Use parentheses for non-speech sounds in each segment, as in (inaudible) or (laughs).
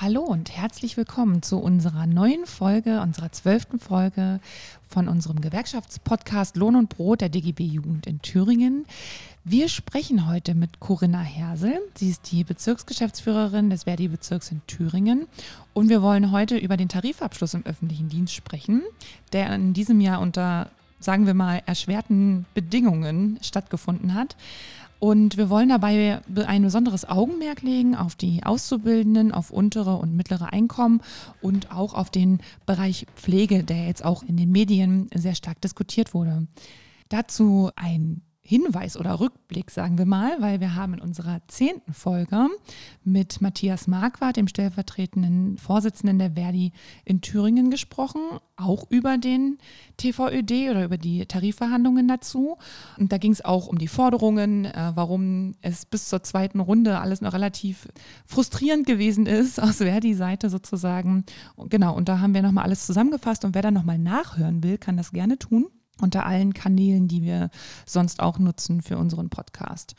Hallo und herzlich willkommen zu unserer neuen Folge, unserer zwölften Folge von unserem Gewerkschaftspodcast Lohn und Brot der DGB Jugend in Thüringen. Wir sprechen heute mit Corinna Hersel. Sie ist die Bezirksgeschäftsführerin des Verdi-Bezirks in Thüringen. Und wir wollen heute über den Tarifabschluss im öffentlichen Dienst sprechen, der in diesem Jahr unter, sagen wir mal, erschwerten Bedingungen stattgefunden hat. Und wir wollen dabei ein besonderes Augenmerk legen auf die Auszubildenden, auf untere und mittlere Einkommen und auch auf den Bereich Pflege, der jetzt auch in den Medien sehr stark diskutiert wurde. Dazu ein Hinweis oder Rückblick, sagen wir mal, weil wir haben in unserer zehnten Folge mit Matthias Marquardt, dem stellvertretenden Vorsitzenden der Verdi in Thüringen, gesprochen, auch über den TVÖD oder über die Tarifverhandlungen dazu. Und da ging es auch um die Forderungen, äh, warum es bis zur zweiten Runde alles noch relativ frustrierend gewesen ist, (laughs) aus Verdi-Seite sozusagen. Genau, und da haben wir nochmal alles zusammengefasst und wer da nochmal nachhören will, kann das gerne tun unter allen Kanälen, die wir sonst auch nutzen für unseren Podcast.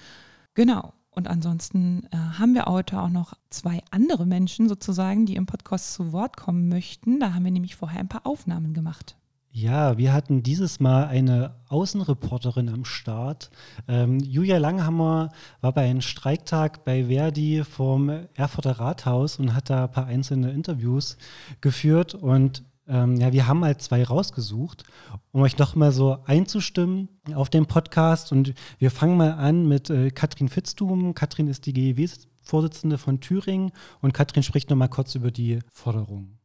Genau. Und ansonsten äh, haben wir heute auch noch zwei andere Menschen sozusagen, die im Podcast zu Wort kommen möchten. Da haben wir nämlich vorher ein paar Aufnahmen gemacht. Ja, wir hatten dieses Mal eine Außenreporterin am Start. Ähm, Julia Langhammer war bei einem Streiktag bei Verdi vom Erfurter Rathaus und hat da ein paar einzelne Interviews geführt. Und ähm, ja, wir haben halt zwei rausgesucht, um euch noch mal so einzustimmen auf den Podcast. Und wir fangen mal an mit äh, Katrin Fitztum. Katrin ist die GEW-Vorsitzende von Thüringen und Katrin spricht noch mal kurz über die Forderungen.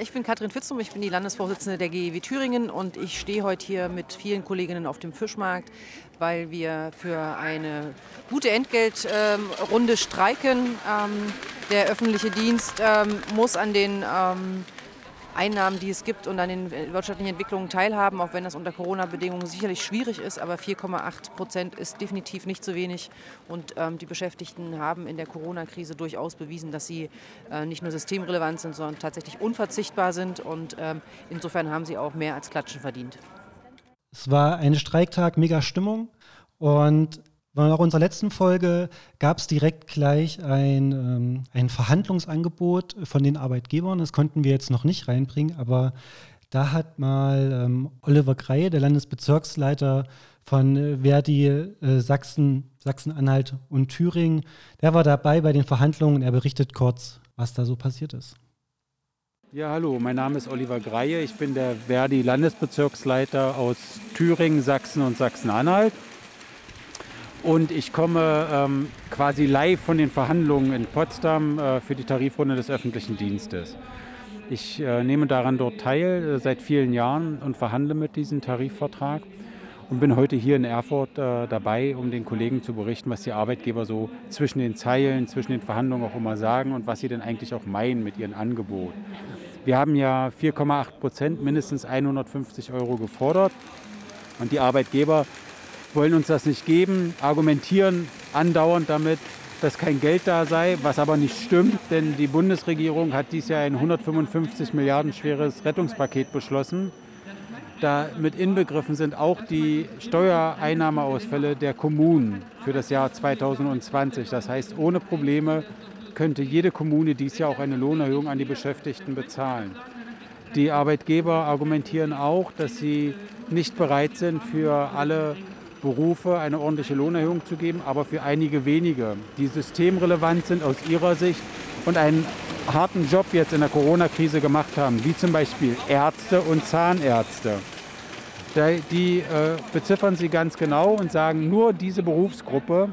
Ich bin Katrin Fitzum, ich bin die Landesvorsitzende der GEW Thüringen und ich stehe heute hier mit vielen Kolleginnen auf dem Fischmarkt, weil wir für eine gute Entgeltrunde streiken. Ähm, der öffentliche Dienst ähm, muss an den ähm, Einnahmen, die es gibt und an den wirtschaftlichen Entwicklungen teilhaben, auch wenn das unter Corona-Bedingungen sicherlich schwierig ist. Aber 4,8 Prozent ist definitiv nicht zu wenig. Und ähm, die Beschäftigten haben in der Corona-Krise durchaus bewiesen, dass sie äh, nicht nur systemrelevant sind, sondern tatsächlich unverzichtbar sind. Und ähm, insofern haben sie auch mehr als Klatschen verdient. Es war ein Streiktag, mega Stimmung. Und nach unserer letzten Folge gab es direkt gleich ein, ähm, ein Verhandlungsangebot von den Arbeitgebern. Das konnten wir jetzt noch nicht reinbringen, aber da hat mal ähm, Oliver Greie, der Landesbezirksleiter von äh, Verdi äh, Sachsen, Sachsen-Anhalt und Thüringen, der war dabei bei den Verhandlungen und er berichtet kurz, was da so passiert ist. Ja, hallo, mein Name ist Oliver Greie. Ich bin der Verdi Landesbezirksleiter aus Thüringen, Sachsen und Sachsen-Anhalt. Und ich komme ähm, quasi live von den Verhandlungen in Potsdam äh, für die Tarifrunde des öffentlichen Dienstes. Ich äh, nehme daran dort teil äh, seit vielen Jahren und verhandle mit diesem Tarifvertrag und bin heute hier in Erfurt äh, dabei, um den Kollegen zu berichten, was die Arbeitgeber so zwischen den Zeilen, zwischen den Verhandlungen auch immer sagen und was sie denn eigentlich auch meinen mit ihrem Angebot. Wir haben ja 4,8 Prozent, mindestens 150 Euro gefordert und die Arbeitgeber wollen uns das nicht geben, argumentieren andauernd damit, dass kein Geld da sei, was aber nicht stimmt, denn die Bundesregierung hat dieses Jahr ein 155 Milliarden schweres Rettungspaket beschlossen. Damit inbegriffen sind auch die Steuereinnahmeausfälle der Kommunen für das Jahr 2020. Das heißt, ohne Probleme könnte jede Kommune dieses Jahr auch eine Lohnerhöhung an die Beschäftigten bezahlen. Die Arbeitgeber argumentieren auch, dass sie nicht bereit sind, für alle Berufe eine ordentliche Lohnerhöhung zu geben, aber für einige wenige, die systemrelevant sind aus ihrer Sicht und einen harten Job jetzt in der Corona-Krise gemacht haben, wie zum Beispiel Ärzte und Zahnärzte. Die äh, beziffern sie ganz genau und sagen, nur diese Berufsgruppe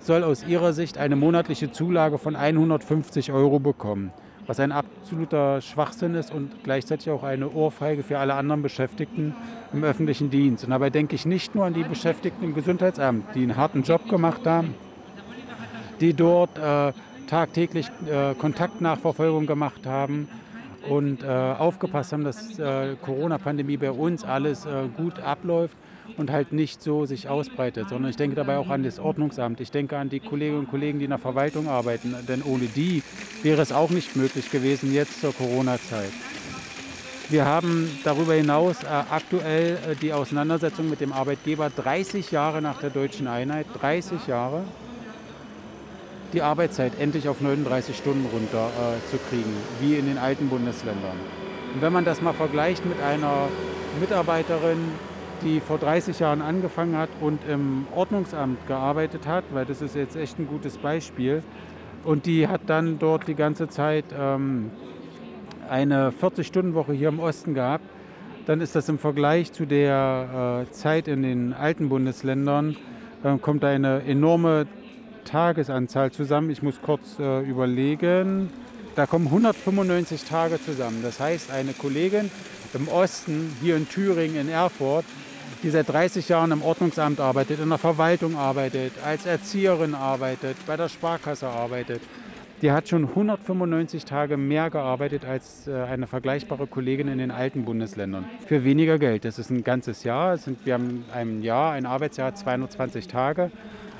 soll aus ihrer Sicht eine monatliche Zulage von 150 Euro bekommen was ein absoluter Schwachsinn ist und gleichzeitig auch eine Ohrfeige für alle anderen Beschäftigten im öffentlichen Dienst. Und dabei denke ich nicht nur an die Beschäftigten im Gesundheitsamt, die einen harten Job gemacht haben, die dort äh, tagtäglich äh, Kontaktnachverfolgung gemacht haben und äh, aufgepasst haben, dass äh, Corona-Pandemie bei uns alles äh, gut abläuft und halt nicht so sich ausbreitet, sondern ich denke dabei auch an das Ordnungsamt. Ich denke an die Kolleginnen und Kollegen, die in der Verwaltung arbeiten, denn ohne die wäre es auch nicht möglich gewesen jetzt zur Corona-Zeit. Wir haben darüber hinaus äh, aktuell äh, die Auseinandersetzung mit dem Arbeitgeber 30 Jahre nach der deutschen Einheit, 30 Jahre. die Arbeitszeit endlich auf 39 Stunden runter äh, zu kriegen, wie in den alten Bundesländern. Und wenn man das mal vergleicht mit einer Mitarbeiterin, die vor 30 Jahren angefangen hat und im Ordnungsamt gearbeitet hat, weil das ist jetzt echt ein gutes Beispiel, und die hat dann dort die ganze Zeit ähm, eine 40-Stunden-Woche hier im Osten gehabt, dann ist das im Vergleich zu der äh, Zeit in den alten Bundesländern, äh, kommt eine enorme Tagesanzahl zusammen. Ich muss kurz äh, überlegen. Da kommen 195 Tage zusammen. Das heißt, eine Kollegin im Osten, hier in Thüringen, in Erfurt, die seit 30 Jahren im Ordnungsamt arbeitet, in der Verwaltung arbeitet, als Erzieherin arbeitet, bei der Sparkasse arbeitet, die hat schon 195 Tage mehr gearbeitet als äh, eine vergleichbare Kollegin in den alten Bundesländern. Für weniger Geld. Das ist ein ganzes Jahr. Sind, wir haben ein Jahr, ein Arbeitsjahr, 220 Tage.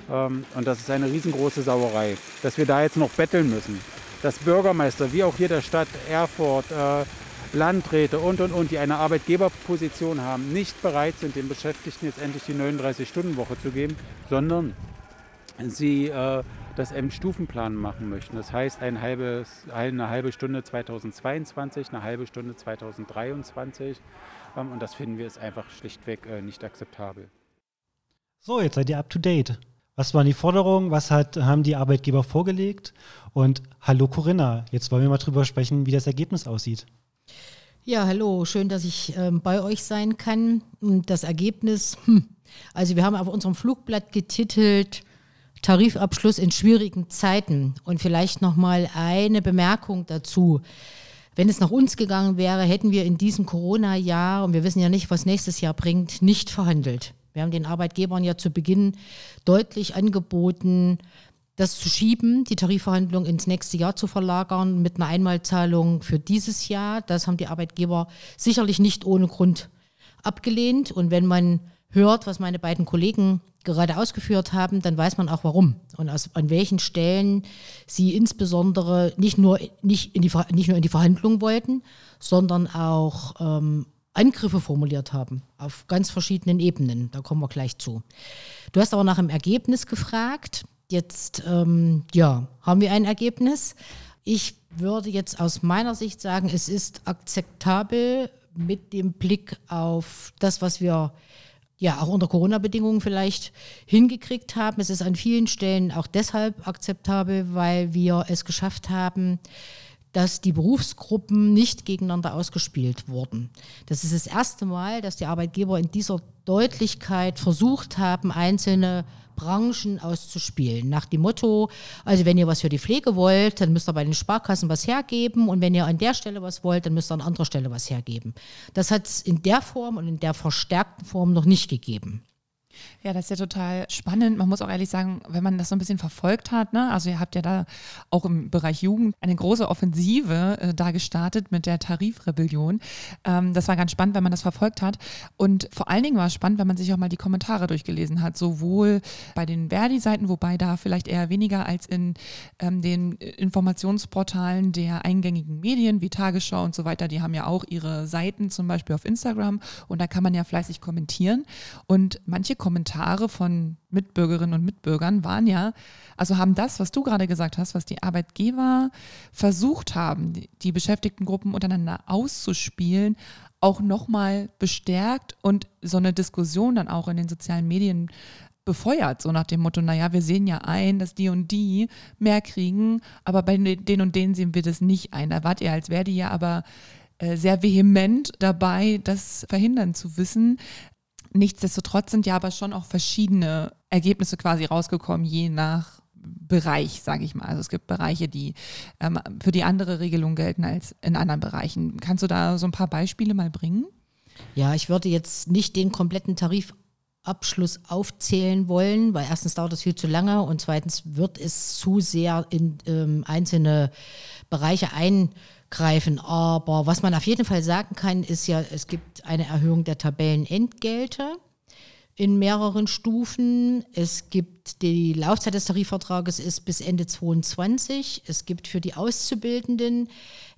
Ähm, und das ist eine riesengroße Sauerei, dass wir da jetzt noch betteln müssen. Dass Bürgermeister, wie auch hier der Stadt Erfurt, äh, Landräte und, und, und, die eine Arbeitgeberposition haben, nicht bereit sind, den Beschäftigten jetzt endlich die 39-Stunden-Woche zu geben, sondern sie äh, das im Stufenplan machen möchten. Das heißt, ein halbes, eine halbe Stunde 2022, eine halbe Stunde 2023. Ähm, und das finden wir ist einfach schlichtweg äh, nicht akzeptabel. So, jetzt seid ihr up to date. Was waren die Forderungen? Was hat, haben die Arbeitgeber vorgelegt? Und hallo Corinna, jetzt wollen wir mal drüber sprechen, wie das Ergebnis aussieht. Ja, hallo, schön, dass ich ähm, bei euch sein kann. Und das Ergebnis, hm, also wir haben auf unserem Flugblatt getitelt Tarifabschluss in schwierigen Zeiten. Und vielleicht nochmal eine Bemerkung dazu. Wenn es nach uns gegangen wäre, hätten wir in diesem Corona-Jahr, und wir wissen ja nicht, was nächstes Jahr bringt, nicht verhandelt. Wir haben den Arbeitgebern ja zu Beginn deutlich angeboten, das zu schieben, die Tarifverhandlung ins nächste Jahr zu verlagern mit einer Einmalzahlung für dieses Jahr. Das haben die Arbeitgeber sicherlich nicht ohne Grund abgelehnt. Und wenn man hört, was meine beiden Kollegen gerade ausgeführt haben, dann weiß man auch warum und aus, an welchen Stellen sie insbesondere nicht nur, nicht, in die, nicht nur in die Verhandlungen wollten, sondern auch ähm, Angriffe formuliert haben auf ganz verschiedenen Ebenen. Da kommen wir gleich zu. Du hast aber nach dem Ergebnis gefragt. Jetzt, ähm, ja, haben wir ein Ergebnis. Ich würde jetzt aus meiner Sicht sagen, es ist akzeptabel mit dem Blick auf das, was wir ja auch unter Corona-Bedingungen vielleicht hingekriegt haben. Es ist an vielen Stellen auch deshalb akzeptabel, weil wir es geschafft haben, dass die Berufsgruppen nicht gegeneinander ausgespielt wurden. Das ist das erste Mal, dass die Arbeitgeber in dieser Deutlichkeit versucht haben, einzelne Branchen auszuspielen. Nach dem Motto, also wenn ihr was für die Pflege wollt, dann müsst ihr bei den Sparkassen was hergeben und wenn ihr an der Stelle was wollt, dann müsst ihr an anderer Stelle was hergeben. Das hat es in der Form und in der verstärkten Form noch nicht gegeben. Ja, das ist ja total spannend. Man muss auch ehrlich sagen, wenn man das so ein bisschen verfolgt hat, ne? also ihr habt ja da auch im Bereich Jugend eine große Offensive äh, da gestartet mit der Tarifrebellion. Ähm, das war ganz spannend, wenn man das verfolgt hat. Und vor allen Dingen war es spannend, wenn man sich auch mal die Kommentare durchgelesen hat, sowohl bei den Verdi-Seiten, wobei da vielleicht eher weniger als in ähm, den Informationsportalen der eingängigen Medien wie Tagesschau und so weiter. Die haben ja auch ihre Seiten zum Beispiel auf Instagram und da kann man ja fleißig kommentieren. Und manche Kommentare von Mitbürgerinnen und Mitbürgern waren ja, also haben das, was du gerade gesagt hast, was die Arbeitgeber versucht haben, die, Beschäftigtengruppen untereinander auszuspielen, auch nochmal bestärkt und so eine Diskussion dann auch in den sozialen Medien befeuert, so nach dem Motto, naja, wir sehen ja ein, dass die und die mehr kriegen, aber bei den und denen sehen wir das nicht ein. Da wart ihr als Verdi ja aber äh, sehr vehement dabei, das verhindern zu wissen. Nichtsdestotrotz sind ja aber schon auch verschiedene Ergebnisse quasi rausgekommen, je nach Bereich, sage ich mal. Also es gibt Bereiche, die ähm, für die andere Regelung gelten als in anderen Bereichen. Kannst du da so ein paar Beispiele mal bringen? Ja, ich würde jetzt nicht den kompletten Tarifabschluss aufzählen wollen, weil erstens dauert das viel zu lange und zweitens wird es zu sehr in ähm, einzelne Bereiche ein greifen. Aber was man auf jeden Fall sagen kann, ist ja, es gibt eine Erhöhung der Tabellenentgelte in mehreren Stufen. Es gibt die Laufzeit des Tarifvertrages ist bis Ende 2022. Es gibt für die Auszubildenden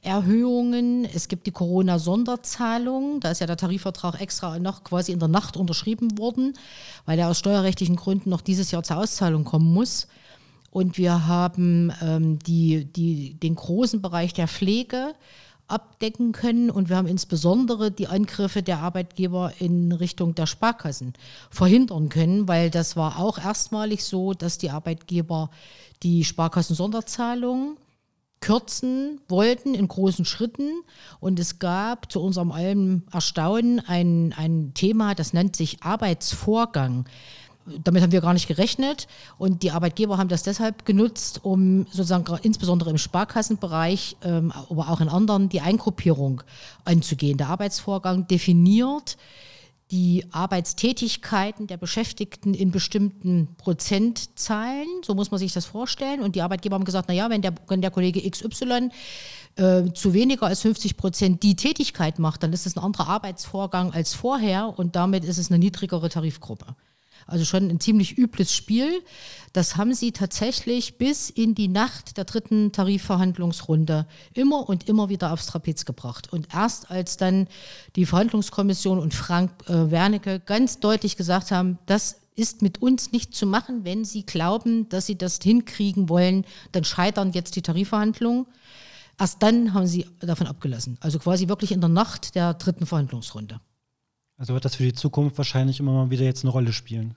Erhöhungen. Es gibt die Corona-Sonderzahlung. Da ist ja der Tarifvertrag extra noch quasi in der Nacht unterschrieben worden, weil er aus steuerrechtlichen Gründen noch dieses Jahr zur Auszahlung kommen muss. Und wir haben ähm, die, die, den großen Bereich der Pflege abdecken können und wir haben insbesondere die Angriffe der Arbeitgeber in Richtung der Sparkassen verhindern können, weil das war auch erstmalig so, dass die Arbeitgeber die Sparkassen-Sonderzahlungen kürzen wollten in großen Schritten. Und es gab zu unserem allem Erstaunen ein, ein Thema, das nennt sich Arbeitsvorgang damit haben wir gar nicht gerechnet. Und die Arbeitgeber haben das deshalb genutzt, um sozusagen insbesondere im Sparkassenbereich, ähm, aber auch in anderen, die Eingruppierung anzugehen. Der Arbeitsvorgang definiert die Arbeitstätigkeiten der Beschäftigten in bestimmten Prozentzahlen, so muss man sich das vorstellen. Und die Arbeitgeber haben gesagt, naja, wenn der, wenn der Kollege XY äh, zu weniger als 50 Prozent die Tätigkeit macht, dann ist es ein anderer Arbeitsvorgang als vorher und damit ist es eine niedrigere Tarifgruppe. Also schon ein ziemlich übles Spiel. Das haben sie tatsächlich bis in die Nacht der dritten Tarifverhandlungsrunde immer und immer wieder aufs Trapez gebracht. Und erst als dann die Verhandlungskommission und Frank äh, Wernicke ganz deutlich gesagt haben, das ist mit uns nicht zu machen, wenn Sie glauben, dass Sie das hinkriegen wollen, dann scheitern jetzt die Tarifverhandlungen. Erst dann haben sie davon abgelassen. Also quasi wirklich in der Nacht der dritten Verhandlungsrunde. Also wird das für die Zukunft wahrscheinlich immer mal wieder jetzt eine Rolle spielen.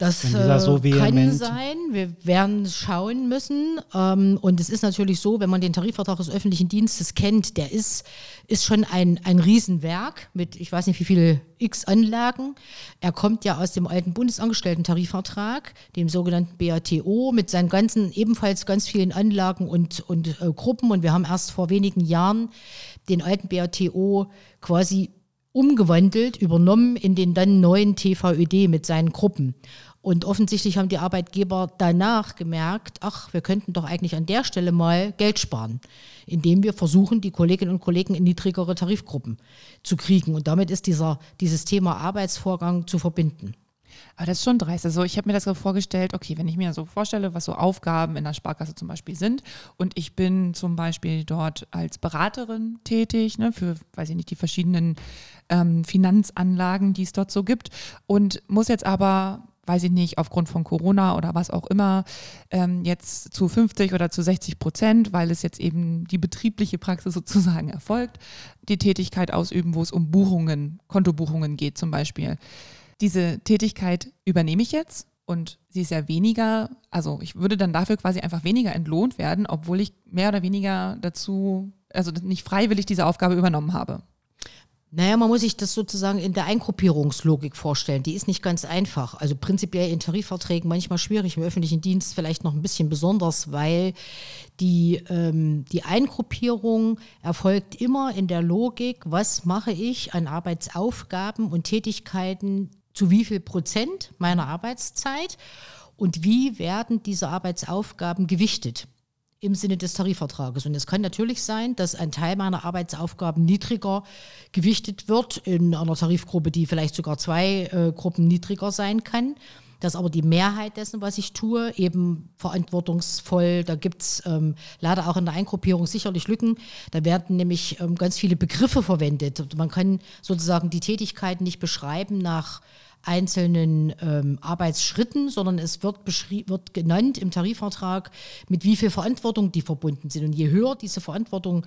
Das so äh, kann sein. Wir werden schauen müssen. Ähm, und es ist natürlich so, wenn man den Tarifvertrag des öffentlichen Dienstes kennt, der ist, ist schon ein, ein Riesenwerk mit, ich weiß nicht wie viele x Anlagen. Er kommt ja aus dem alten Bundesangestellten-Tarifvertrag, dem sogenannten BATO, mit seinen ganzen, ebenfalls ganz vielen Anlagen und, und äh, Gruppen. Und wir haben erst vor wenigen Jahren den alten BATO quasi umgewandelt, übernommen in den dann neuen TVÖD mit seinen Gruppen. Und offensichtlich haben die Arbeitgeber danach gemerkt, ach, wir könnten doch eigentlich an der Stelle mal Geld sparen, indem wir versuchen, die Kolleginnen und Kollegen in niedrigere Tarifgruppen zu kriegen. Und damit ist dieser, dieses Thema Arbeitsvorgang zu verbinden. Aber das ist schon dreist. Also ich habe mir das so vorgestellt, okay, wenn ich mir so vorstelle, was so Aufgaben in der Sparkasse zum Beispiel sind und ich bin zum Beispiel dort als Beraterin tätig, ne, für, weiß ich nicht, die verschiedenen ähm, Finanzanlagen, die es dort so gibt und muss jetzt aber weiß ich nicht, aufgrund von Corona oder was auch immer, ähm, jetzt zu 50 oder zu 60 Prozent, weil es jetzt eben die betriebliche Praxis (laughs) sozusagen erfolgt, die Tätigkeit ausüben, wo es um Buchungen, Kontobuchungen geht zum Beispiel. Diese Tätigkeit übernehme ich jetzt und sie ist ja weniger, also ich würde dann dafür quasi einfach weniger entlohnt werden, obwohl ich mehr oder weniger dazu, also nicht freiwillig diese Aufgabe übernommen habe. Naja, man muss sich das sozusagen in der Eingruppierungslogik vorstellen. Die ist nicht ganz einfach. Also prinzipiell in Tarifverträgen manchmal schwierig, im öffentlichen Dienst vielleicht noch ein bisschen besonders, weil die, ähm, die Eingruppierung erfolgt immer in der Logik, was mache ich an Arbeitsaufgaben und Tätigkeiten zu wie viel Prozent meiner Arbeitszeit und wie werden diese Arbeitsaufgaben gewichtet im Sinne des Tarifvertrages. Und es kann natürlich sein, dass ein Teil meiner Arbeitsaufgaben niedriger gewichtet wird in einer Tarifgruppe, die vielleicht sogar zwei äh, Gruppen niedriger sein kann. Dass aber die Mehrheit dessen, was ich tue, eben verantwortungsvoll, da gibt es ähm, leider auch in der Eingruppierung sicherlich Lücken. Da werden nämlich ähm, ganz viele Begriffe verwendet. Man kann sozusagen die Tätigkeiten nicht beschreiben nach einzelnen ähm, Arbeitsschritten, sondern es wird, wird genannt im Tarifvertrag, mit wie viel Verantwortung die verbunden sind. Und je höher diese Verantwortung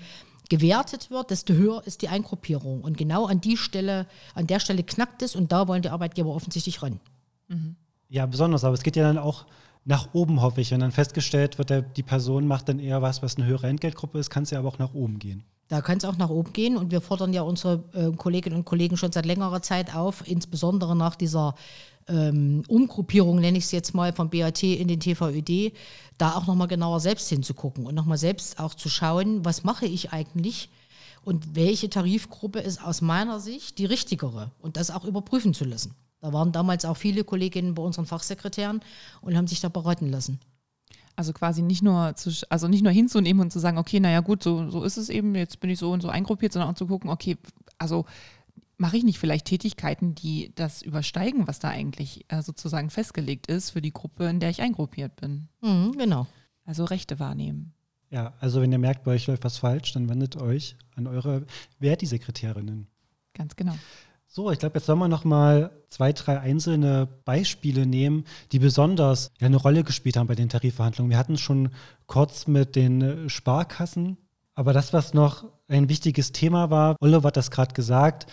gewertet wird, desto höher ist die Eingruppierung. Und genau an die Stelle, an der Stelle knackt es und da wollen die Arbeitgeber offensichtlich ran. Mhm. Ja, besonders, aber es geht ja dann auch nach oben, hoffe ich. Wenn dann festgestellt wird, die Person macht dann eher was, was eine höhere Entgeltgruppe ist, kann es ja aber auch nach oben gehen. Da kann es auch nach oben gehen und wir fordern ja unsere äh, Kolleginnen und Kollegen schon seit längerer Zeit auf, insbesondere nach dieser ähm, Umgruppierung, nenne ich es jetzt mal, vom BAT in den TVÖD, da auch nochmal genauer selbst hinzugucken und nochmal selbst auch zu schauen, was mache ich eigentlich und welche Tarifgruppe ist aus meiner Sicht die richtigere und das auch überprüfen zu lassen. Da waren damals auch viele Kolleginnen bei unseren Fachsekretären und haben sich da beraten lassen. Also quasi nicht nur zu, also nicht nur hinzunehmen und zu sagen, okay, naja gut, so, so ist es eben, jetzt bin ich so und so eingruppiert, sondern auch zu gucken, okay, also mache ich nicht vielleicht Tätigkeiten, die das übersteigen, was da eigentlich äh, sozusagen festgelegt ist für die Gruppe, in der ich eingruppiert bin. Mhm, genau. Also Rechte wahrnehmen. Ja, also wenn ihr merkt, bei euch läuft was falsch, dann wendet euch an eure Verdi-Sekretärinnen. Ganz genau. So, ich glaube, jetzt sollen wir noch mal zwei, drei einzelne Beispiele nehmen, die besonders eine Rolle gespielt haben bei den Tarifverhandlungen. Wir hatten schon kurz mit den Sparkassen, aber das, was noch ein wichtiges Thema war, Oliver hat das gerade gesagt,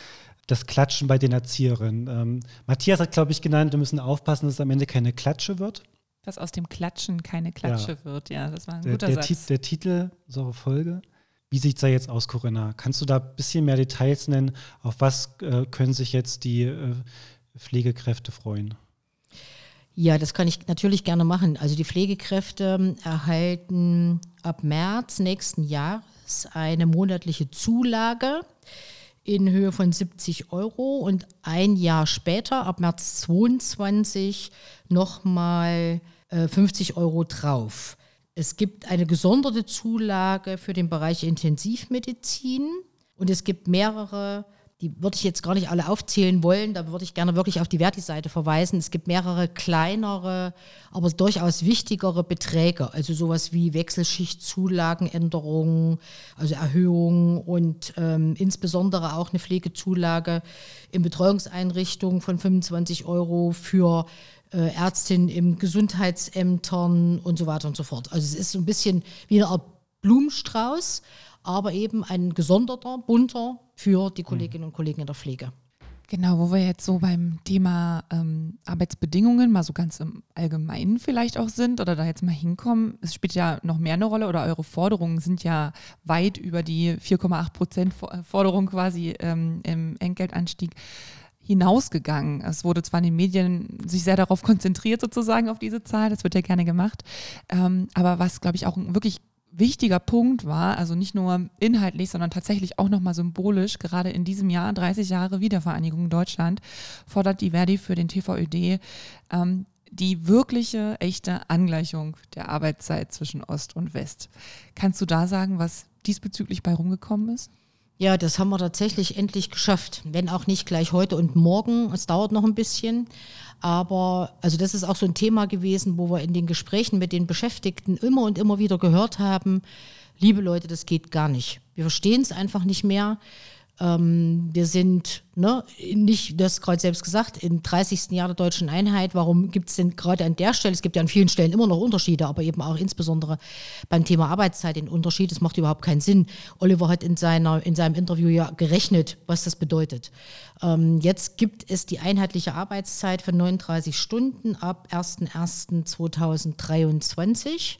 das Klatschen bei den Erzieherinnen. Ähm, Matthias hat, glaube ich, genannt, wir müssen aufpassen, dass es am Ende keine Klatsche wird. Dass aus dem Klatschen keine Klatsche ja. wird, ja, das war ein der, guter der Satz. der Titel unserer Folge. Wie sieht es da jetzt aus, Corinna? Kannst du da ein bisschen mehr Details nennen? Auf was äh, können sich jetzt die äh, Pflegekräfte freuen? Ja, das kann ich natürlich gerne machen. Also die Pflegekräfte ähm, erhalten ab März nächsten Jahres eine monatliche Zulage in Höhe von 70 Euro und ein Jahr später, ab März 22, nochmal äh, 50 Euro drauf. Es gibt eine gesonderte Zulage für den Bereich Intensivmedizin und es gibt mehrere, die würde ich jetzt gar nicht alle aufzählen wollen, da würde ich gerne wirklich auf die Verti-Seite verweisen. Es gibt mehrere kleinere, aber durchaus wichtigere Beträge, also sowas wie Wechselschichtzulagenänderungen, also Erhöhungen und ähm, insbesondere auch eine Pflegezulage in Betreuungseinrichtungen von 25 Euro für äh, Ärztin im Gesundheitsämtern und so weiter und so fort. Also es ist so ein bisschen wie eine Art Blumenstrauß, aber eben ein gesonderter, bunter für die Kolleginnen und Kollegen in der Pflege. Genau, wo wir jetzt so beim Thema ähm, Arbeitsbedingungen mal so ganz im Allgemeinen vielleicht auch sind oder da jetzt mal hinkommen. Es spielt ja noch mehr eine Rolle oder eure Forderungen sind ja weit über die 4,8 Prozent Forderung quasi ähm, im Entgeltanstieg hinausgegangen. Es wurde zwar in den Medien sich sehr darauf konzentriert, sozusagen auf diese Zahl, das wird ja gerne gemacht, ähm, aber was, glaube ich, auch ein wirklich wichtiger Punkt war, also nicht nur inhaltlich, sondern tatsächlich auch nochmal symbolisch, gerade in diesem Jahr, 30 Jahre Wiedervereinigung Deutschland, fordert die Verdi für den TVÖD ähm, die wirkliche, echte Angleichung der Arbeitszeit zwischen Ost und West. Kannst du da sagen, was diesbezüglich bei rumgekommen ist? Ja, das haben wir tatsächlich endlich geschafft. Wenn auch nicht gleich heute und morgen. Es dauert noch ein bisschen. Aber also das ist auch so ein Thema gewesen, wo wir in den Gesprächen mit den Beschäftigten immer und immer wieder gehört haben, liebe Leute, das geht gar nicht. Wir verstehen es einfach nicht mehr. Ähm, wir sind ne, nicht, du hast gerade selbst gesagt, im 30. Jahr der deutschen Einheit. Warum gibt es denn gerade an der Stelle, es gibt ja an vielen Stellen immer noch Unterschiede, aber eben auch insbesondere beim Thema Arbeitszeit den Unterschied. Das macht überhaupt keinen Sinn. Oliver hat in, seiner, in seinem Interview ja gerechnet, was das bedeutet. Ähm, jetzt gibt es die einheitliche Arbeitszeit von 39 Stunden ab 01.01.2023.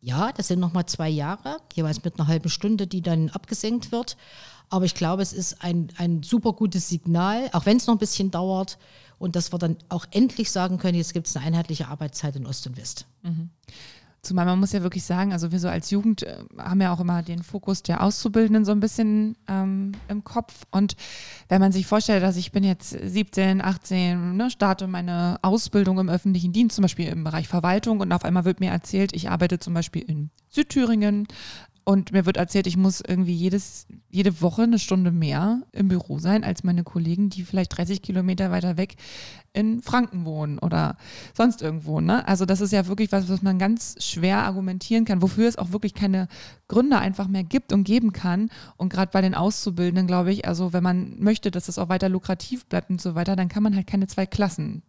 Ja, das sind nochmal zwei Jahre, jeweils mit einer halben Stunde, die dann abgesenkt wird. Aber ich glaube, es ist ein, ein super gutes Signal, auch wenn es noch ein bisschen dauert. Und dass wir dann auch endlich sagen können, jetzt gibt es eine einheitliche Arbeitszeit in Ost und West. Mhm. Zumal man muss ja wirklich sagen, also wir so als Jugend äh, haben ja auch immer den Fokus der Auszubildenden so ein bisschen ähm, im Kopf. Und wenn man sich vorstellt, dass ich bin jetzt 17, 18, ne, starte meine Ausbildung im öffentlichen Dienst, zum Beispiel im Bereich Verwaltung und auf einmal wird mir erzählt, ich arbeite zum Beispiel in Südthüringen und mir wird erzählt, ich muss irgendwie jedes, jede Woche eine Stunde mehr im Büro sein als meine Kollegen, die vielleicht 30 Kilometer weiter weg in Franken wohnen oder sonst irgendwo. Ne? Also das ist ja wirklich was, was man ganz schwer argumentieren kann, wofür es auch wirklich keine Gründe einfach mehr gibt und geben kann. Und gerade bei den Auszubildenden, glaube ich, also wenn man möchte, dass es auch weiter lukrativ bleibt und so weiter, dann kann man halt keine zwei Klassen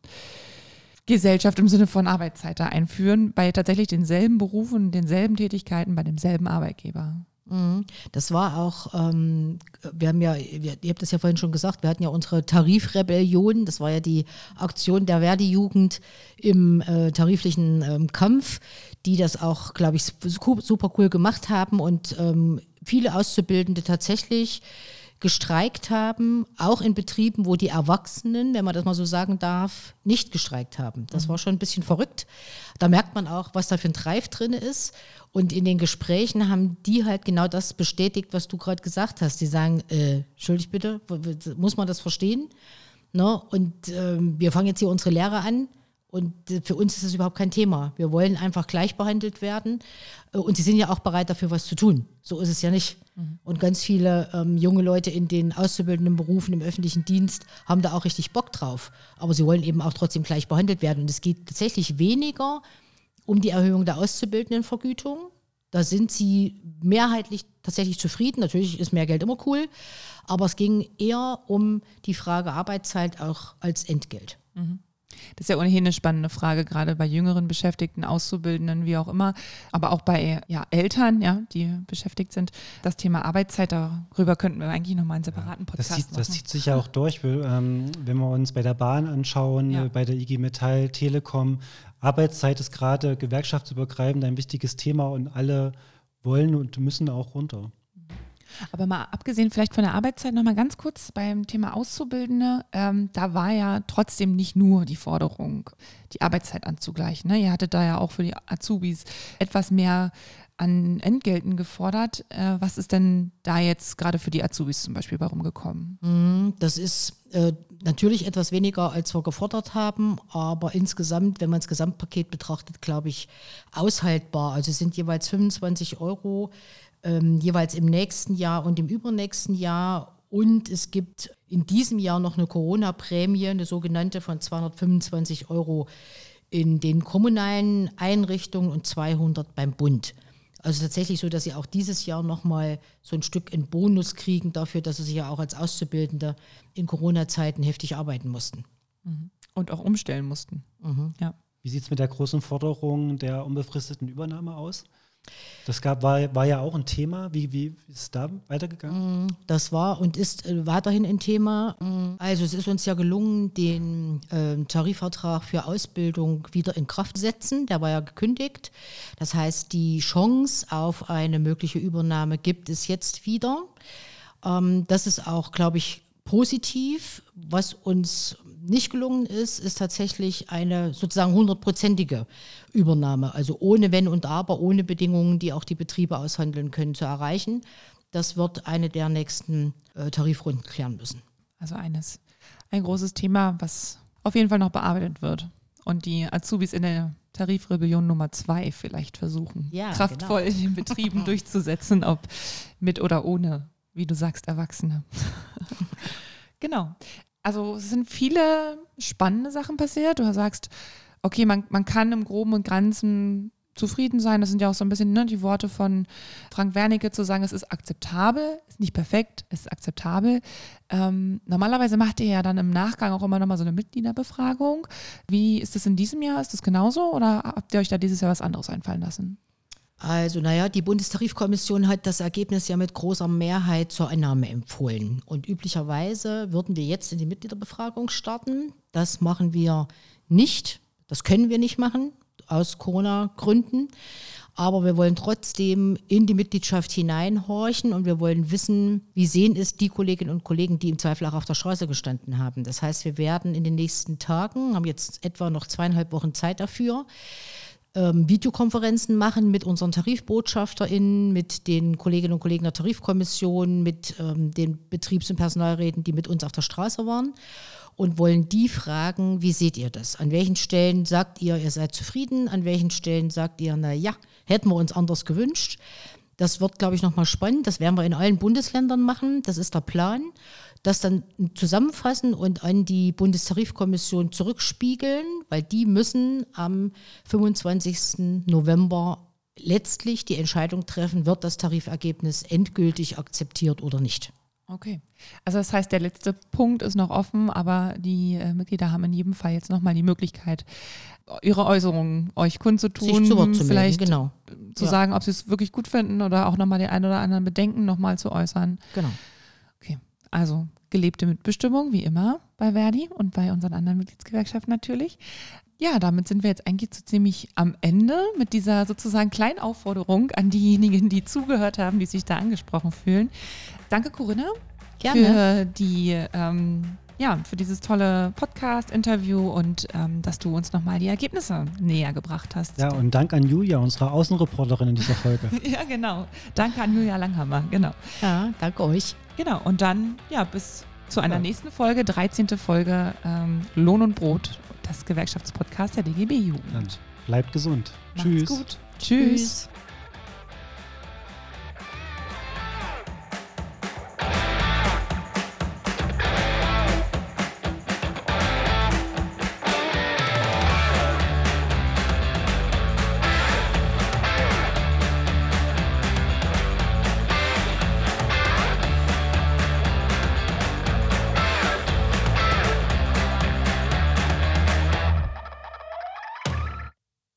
Gesellschaft im Sinne von Arbeitszeit einführen, bei tatsächlich denselben Berufen, denselben Tätigkeiten, bei demselben Arbeitgeber. Mhm. Das war auch, ähm, wir haben ja, ihr habt das ja vorhin schon gesagt, wir hatten ja unsere Tarifrebellion, das war ja die Aktion der Verdi-Jugend im äh, tariflichen ähm, Kampf, die das auch, glaube ich, super cool gemacht haben und ähm, viele Auszubildende tatsächlich gestreikt haben, auch in Betrieben, wo die Erwachsenen, wenn man das mal so sagen darf, nicht gestreikt haben. Das war schon ein bisschen verrückt. Da merkt man auch, was da für ein Treif drin ist. Und in den Gesprächen haben die halt genau das bestätigt, was du gerade gesagt hast. Die sagen, äh, entschuldigt bitte, muss man das verstehen? Ne? Und äh, wir fangen jetzt hier unsere Lehre an. Und für uns ist das überhaupt kein Thema. Wir wollen einfach gleich behandelt werden. Äh, und sie sind ja auch bereit dafür, was zu tun. So ist es ja nicht. Mhm. Und ganz viele ähm, junge Leute in den auszubildenden Berufen im öffentlichen Dienst haben da auch richtig Bock drauf. Aber sie wollen eben auch trotzdem gleich behandelt werden. Und es geht tatsächlich weniger um die Erhöhung der Auszubildendenvergütung, Da sind sie mehrheitlich tatsächlich zufrieden. Natürlich ist mehr Geld immer cool, aber es ging eher um die Frage Arbeitszeit auch als Entgelt. Mhm. Das ist ja ohnehin eine spannende Frage, gerade bei jüngeren Beschäftigten, Auszubildenden, wie auch immer, aber auch bei ja, Eltern, ja, die beschäftigt sind. Das Thema Arbeitszeit, darüber könnten wir eigentlich nochmal einen separaten Podcast das zieht, machen. Das zieht sich ja auch durch, ähm, wenn wir uns bei der Bahn anschauen, Ja. äh, bei der IG Metall, Telekom. Arbeitszeit ist gerade gewerkschaftsübergreifend ein wichtiges Thema und alle wollen und müssen auch runter. Aber mal abgesehen vielleicht von der Arbeitszeit nochmal ganz kurz beim Thema Auszubildende. Ähm, da war ja trotzdem nicht nur die Forderung, die Arbeitszeit anzugleichen. Ne? Ihr hattet da ja auch für die Azubis etwas mehr an Entgelten gefordert. Äh, was ist denn da jetzt gerade für die Azubis zum Beispiel bei rumgekommen? Mhm, Das ist äh, natürlich etwas weniger, als wir gefordert haben, aber insgesamt, wenn man das Gesamtpaket betrachtet, glaube ich, aushaltbar. Also es sind jeweils 25 Euro, ähm, jeweils im nächsten Jahr und im übernächsten Jahr. Und es gibt in diesem Jahr noch eine Corona-Prämie, eine sogenannte von 225 Euro in den kommunalen Einrichtungen und 200 beim Bund. Also tatsächlich so, dass sie auch dieses Jahr nochmal so ein Stück in Bonus kriegen dafür, dass sie sich ja auch als Auszubildende in Corona-Zeiten heftig arbeiten mussten. Und auch umstellen mussten. Ja. Wie sieht es mit der großen Forderung der unbefristeten Übernahme aus? Das gab, war, war ja auch ein Thema. Wie, wie ist es da weitergegangen? Das war und ist äh, weiterhin ein Thema. Also es ist uns ja gelungen, den äh, Tarifvertrag für Ausbildung wieder in Kraft zu setzen. Der war ja gekündigt. Das heißt, die Chance auf eine mögliche Übernahme gibt es jetzt wieder. Ähm, das ist auch, glaube ich, positiv. Was uns nicht gelungen ist, ist tatsächlich eine sozusagen hundertprozentige Übernahme, also ohne Wenn und Aber, ohne Bedingungen, die auch die Betriebe aushandeln können, zu erreichen. Das wird eine der nächsten äh, Tarifrunden klären müssen. Also eines, ein großes Thema, was auf jeden Fall noch bearbeitet wird. Und die Azubis in der Tarifrebellion Nummer zwei vielleicht versuchen, Ja, kraftvoll in den Betrieben (laughs) durchzusetzen, ob mit oder ohne, wie du sagst, Erwachsene. (laughs) genau. Also es sind viele spannende Sachen passiert. Du sagst, okay, man, man kann im Groben und Ganzen zufrieden sein. Das sind ja auch so ein bisschen ne, die Worte von Frank Wernicke zu sagen, es ist akzeptabel, ist nicht perfekt, es ist akzeptabel. Ähm, normalerweise macht ihr ja dann im Nachgang auch immer nochmal so eine Mitgliederbefragung. Wie ist das in diesem Jahr? Ist das genauso oder habt ihr euch da dieses Jahr was anderes einfallen lassen? Also, naja, die Bundestarifkommission hat das Ergebnis ja mit großer Mehrheit zur Annahme empfohlen. Und üblicherweise würden wir jetzt in die Mitgliederbefragung starten. Das machen wir nicht. Das können wir nicht machen, aus Corona-Gründen. Aber wir wollen trotzdem in die Mitgliedschaft hineinhorchen und wir wollen wissen, wie sehen es die Kolleginnen und Kollegen, die im Zweifel auch auf der Straße gestanden haben. Das heißt, wir werden in den nächsten Tagen, haben jetzt etwa noch zweieinhalb Wochen Zeit dafür, ähm, Videokonferenzen machen mit unseren TarifbotschafterInnen, mit den Kolleginnen und Kollegen der Tarifkommission, mit ähm, den Betriebs- und Personalräten, die mit uns auf der Straße waren und wollen die fragen, wie seht ihr das? An welchen Stellen sagt ihr, ihr seid zufrieden? An welchen Stellen sagt ihr, na ja, hätten wir uns anders gewünscht? Das wird, glaube ich, nochmal spannend. Das werden wir in allen Bundesländern machen. Das ist der Plan. Das dann zusammenfassen und an die Bundestarifkommission zurückspiegeln, weil die müssen am 25. November letztlich die Entscheidung treffen, wird das Tarifergebnis endgültig akzeptiert oder nicht. Okay. Also das heißt, der letzte Punkt ist noch offen, aber die äh, Mitglieder haben in jedem Fall jetzt nochmal die Möglichkeit, ihre Äußerungen euch kundzutun, Sich zu Wort zu melden, vielleicht genau. zu Ja. sagen, ob sie es wirklich gut finden oder auch nochmal den einen oder anderen Bedenken nochmal zu äußern. Genau. Also gelebte Mitbestimmung, wie immer bei Verdi und bei unseren anderen Mitgliedsgewerkschaften natürlich. Ja, damit sind wir jetzt eigentlich so ziemlich am Ende mit dieser sozusagen kleinen Aufforderung an diejenigen, die zugehört haben, die sich da angesprochen fühlen. Danke, Corinna, Gerne. für die ähm, ja, für dieses tolle Podcast-Interview und ähm, dass du uns nochmal die Ergebnisse näher gebracht hast. Ja, und Dank an Julia, unsere Außenreporterin in dieser Folge. (laughs) ja, genau. Danke an Julia Langhammer, genau. Ja, danke euch. Genau, und dann, ja, bis zu einer Ja. nächsten Folge, 13. Folge ähm, Lohn und Brot, das Gewerkschaftspodcast der DGB Jugend. Dann bleibt gesund. Macht's Tschüss. gut. Tschüss. Tschüss.